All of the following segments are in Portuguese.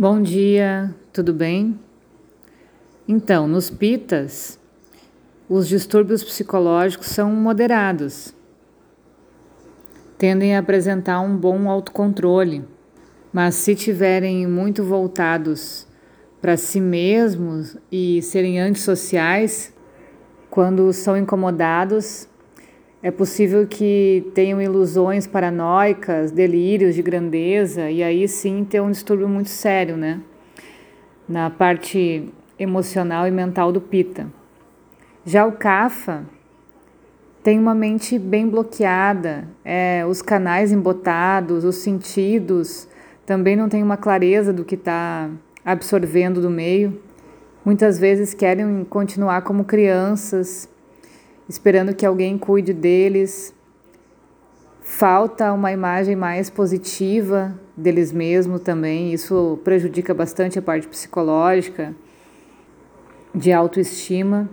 Bom dia, tudo bem? Então, nos pitas, os distúrbios psicológicos são moderados. Tendem a apresentar um bom autocontrole, mas se tiverem muito voltados para si mesmos e serem antissociais, quando são incomodados, é possível que tenham ilusões paranoicas, delírios de grandeza e aí sim ter um distúrbio muito sério, né? Na parte emocional e mental do Pita. Já o Kapha tem uma mente bem bloqueada, é, os canais embotados, os sentidos também não tem uma clareza do que está absorvendo do meio. Muitas vezes querem continuar como crianças esperando que alguém cuide deles. Falta uma imagem mais positiva deles mesmos também. Isso prejudica bastante a parte psicológica, de autoestima.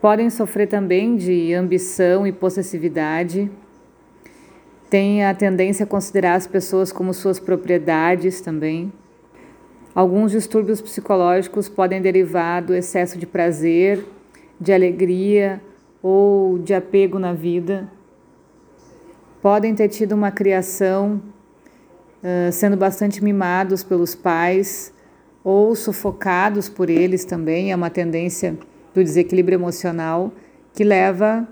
Podem sofrer também de ambição e possessividade. Têm a tendência a considerar as pessoas como suas propriedades também. Alguns distúrbios psicológicos podem derivar do excesso de prazer, de alegria ou de apego na vida, podem ter tido uma criação uh, sendo bastante mimados pelos pais ou sufocados por eles também, é uma tendência do desequilíbrio emocional que leva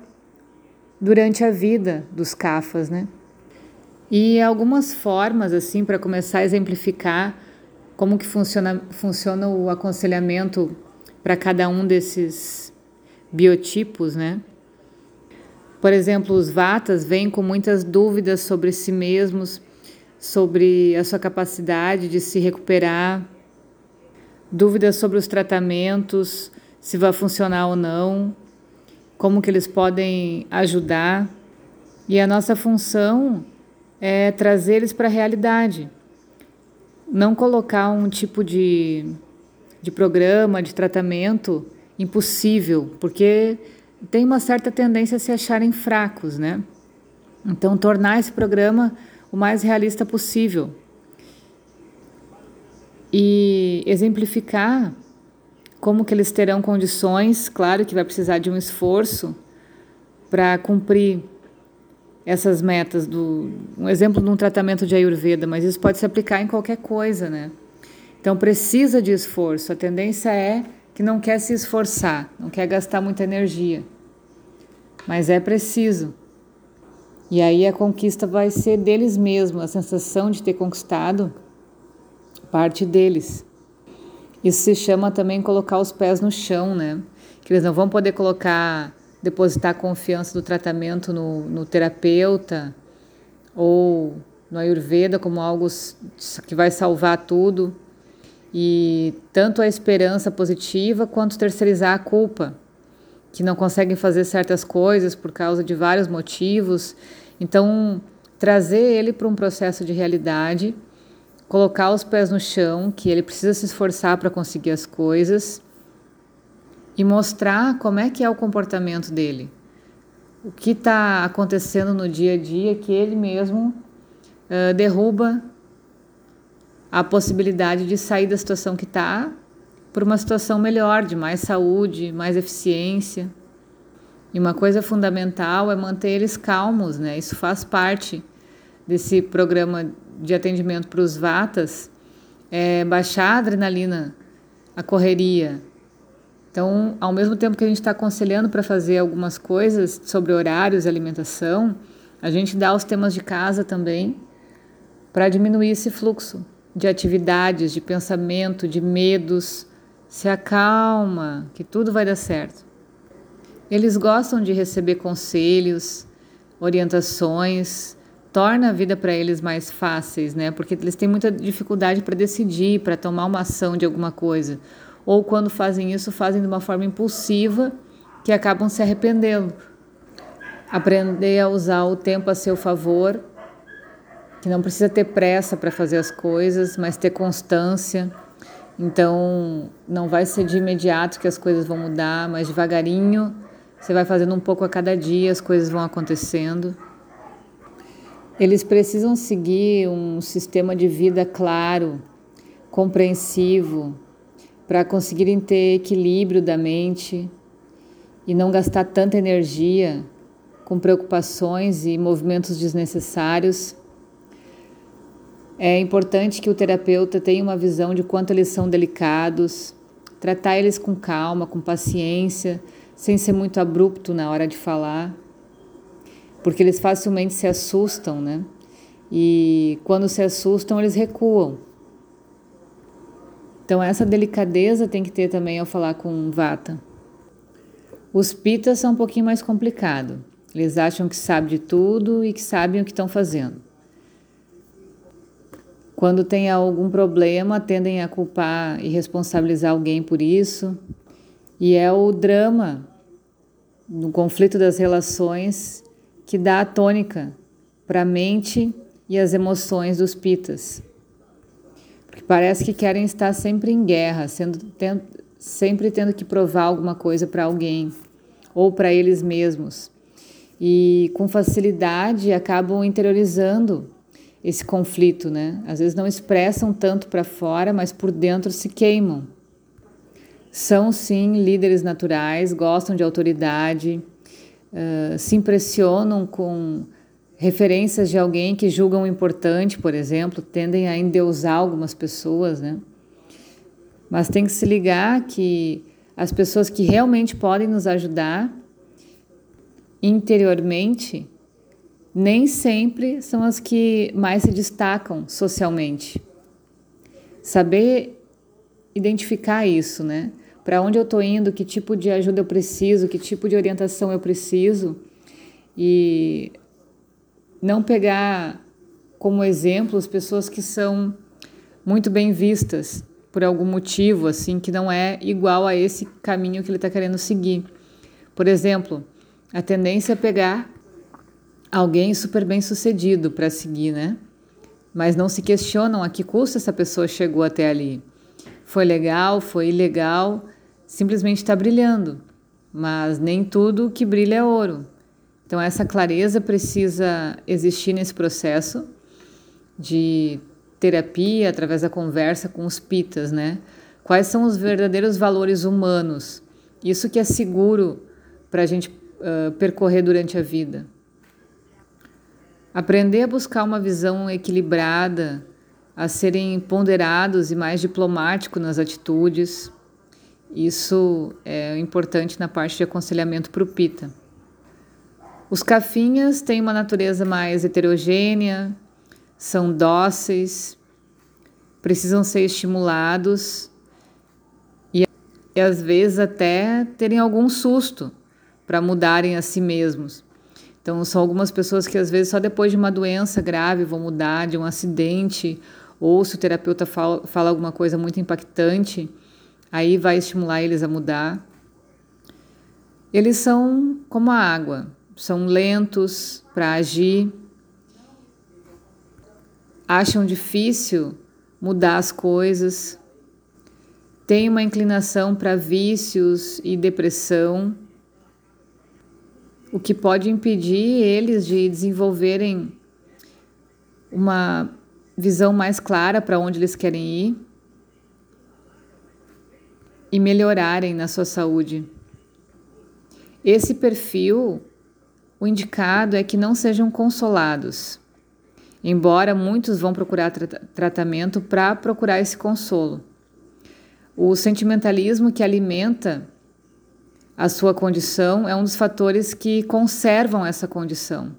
durante a vida dos cafas, né? E algumas formas assim para começar a exemplificar como que funciona, funciona o aconselhamento para cada um desses biotipos, né? Por exemplo, os vatas vêm com muitas dúvidas sobre si mesmos, sobre a sua capacidade de se recuperar, dúvidas sobre os tratamentos, se vai funcionar ou não, como que eles podem ajudar. E a nossa função é trazer eles para a realidade. Não colocar um tipo de, de programa, de tratamento impossível, porque tem uma certa tendência a se acharem fracos, né? Então, tornar esse programa o mais realista possível e exemplificar como que eles terão condições, claro que vai precisar de um esforço para cumprir essas metas do um exemplo de um tratamento de ayurveda, mas isso pode se aplicar em qualquer coisa, né? Então precisa de esforço. A tendência é que não quer se esforçar, não quer gastar muita energia. Mas é preciso. E aí a conquista vai ser deles mesmos, a sensação de ter conquistado parte deles. Isso se chama também colocar os pés no chão, né? Que eles não vão poder colocar, depositar a confiança do tratamento no, no terapeuta ou no Ayurveda como algo que vai salvar tudo e tanto a esperança positiva quanto terceirizar a culpa, que não conseguem fazer certas coisas por causa de vários motivos. Então, trazer ele para um processo de realidade, colocar os pés no chão, que ele precisa se esforçar para conseguir as coisas e mostrar como é que é o comportamento dele. O que está acontecendo no dia a dia que ele mesmo uh, derruba a possibilidade de sair da situação que está por uma situação melhor, de mais saúde, mais eficiência. E uma coisa fundamental é manter eles calmos, né? Isso faz parte desse programa de atendimento para os vatas, é baixar a adrenalina, a correria. Então, ao mesmo tempo que a gente está aconselhando para fazer algumas coisas sobre horários alimentação, a gente dá os temas de casa também para diminuir esse fluxo de atividades, de pensamento, de medos. Se acalma, que tudo vai dar certo. Eles gostam de receber conselhos, orientações, torna a vida para eles mais fáceis, né? Porque eles têm muita dificuldade para decidir, para tomar uma ação de alguma coisa. Ou quando fazem isso, fazem de uma forma impulsiva que acabam se arrependendo. Aprender a usar o tempo a seu favor que não precisa ter pressa para fazer as coisas, mas ter constância. Então, não vai ser de imediato que as coisas vão mudar, mas devagarinho, você vai fazendo um pouco a cada dia, as coisas vão acontecendo. Eles precisam seguir um sistema de vida claro, compreensivo, para conseguirem ter equilíbrio da mente e não gastar tanta energia com preocupações e movimentos desnecessários. É importante que o terapeuta tenha uma visão de quanto eles são delicados, tratar eles com calma, com paciência, sem ser muito abrupto na hora de falar, porque eles facilmente se assustam, né? E quando se assustam, eles recuam. Então, essa delicadeza tem que ter também ao falar com Vata. Os pitas são um pouquinho mais complicado. Eles acham que sabem de tudo e que sabem o que estão fazendo. Quando tem algum problema, tendem a culpar e responsabilizar alguém por isso. E é o drama no conflito das relações que dá a tônica para a mente e as emoções dos pitas. Porque parece que querem estar sempre em guerra, sendo, tendo, sempre tendo que provar alguma coisa para alguém ou para eles mesmos. E com facilidade acabam interiorizando esse conflito, né? Às vezes não expressam tanto para fora, mas por dentro se queimam. São sim líderes naturais, gostam de autoridade, uh, se impressionam com referências de alguém que julgam importante, por exemplo, tendem a endeusar algumas pessoas, né? Mas tem que se ligar que as pessoas que realmente podem nos ajudar interiormente nem sempre são as que mais se destacam socialmente. Saber identificar isso, né? Para onde eu estou indo, que tipo de ajuda eu preciso, que tipo de orientação eu preciso e não pegar como exemplo as pessoas que são muito bem vistas por algum motivo, assim, que não é igual a esse caminho que ele está querendo seguir. Por exemplo, a tendência é pegar alguém super bem sucedido para seguir, né? Mas não se questionam a que custo essa pessoa chegou até ali. Foi legal, foi ilegal, simplesmente está brilhando. Mas nem tudo que brilha é ouro. Então, essa clareza precisa existir nesse processo de terapia, através da conversa com os pitas, né? Quais são os verdadeiros valores humanos? Isso que é seguro para a gente uh, percorrer durante a vida. Aprender a buscar uma visão equilibrada, a serem ponderados e mais diplomáticos nas atitudes. Isso é importante na parte de aconselhamento para o Pita. Os cafinhas têm uma natureza mais heterogênea, são dóceis, precisam ser estimulados e, e às vezes até terem algum susto para mudarem a si mesmos. Então, são algumas pessoas que às vezes só depois de uma doença grave vão mudar, de um acidente, ou se o terapeuta fala, fala alguma coisa muito impactante, aí vai estimular eles a mudar. Eles são como a água, são lentos para agir, acham difícil mudar as coisas, têm uma inclinação para vícios e depressão, o que pode impedir eles de desenvolverem uma visão mais clara para onde eles querem ir e melhorarem na sua saúde. Esse perfil o indicado é que não sejam consolados, embora muitos vão procurar tra tratamento para procurar esse consolo. O sentimentalismo que alimenta a sua condição é um dos fatores que conservam essa condição.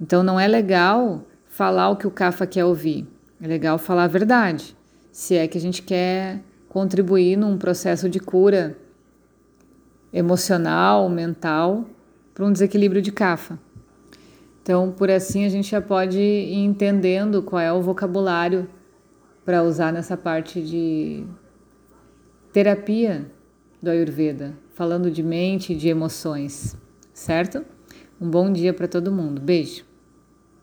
Então não é legal falar o que o Cafa quer ouvir, é legal falar a verdade, se é que a gente quer contribuir num processo de cura emocional, mental para um desequilíbrio de cafa. Então, por assim, a gente já pode ir entendendo qual é o vocabulário para usar nessa parte de terapia do Ayurveda, falando de mente e de emoções, certo? Um bom dia para todo mundo. Beijo.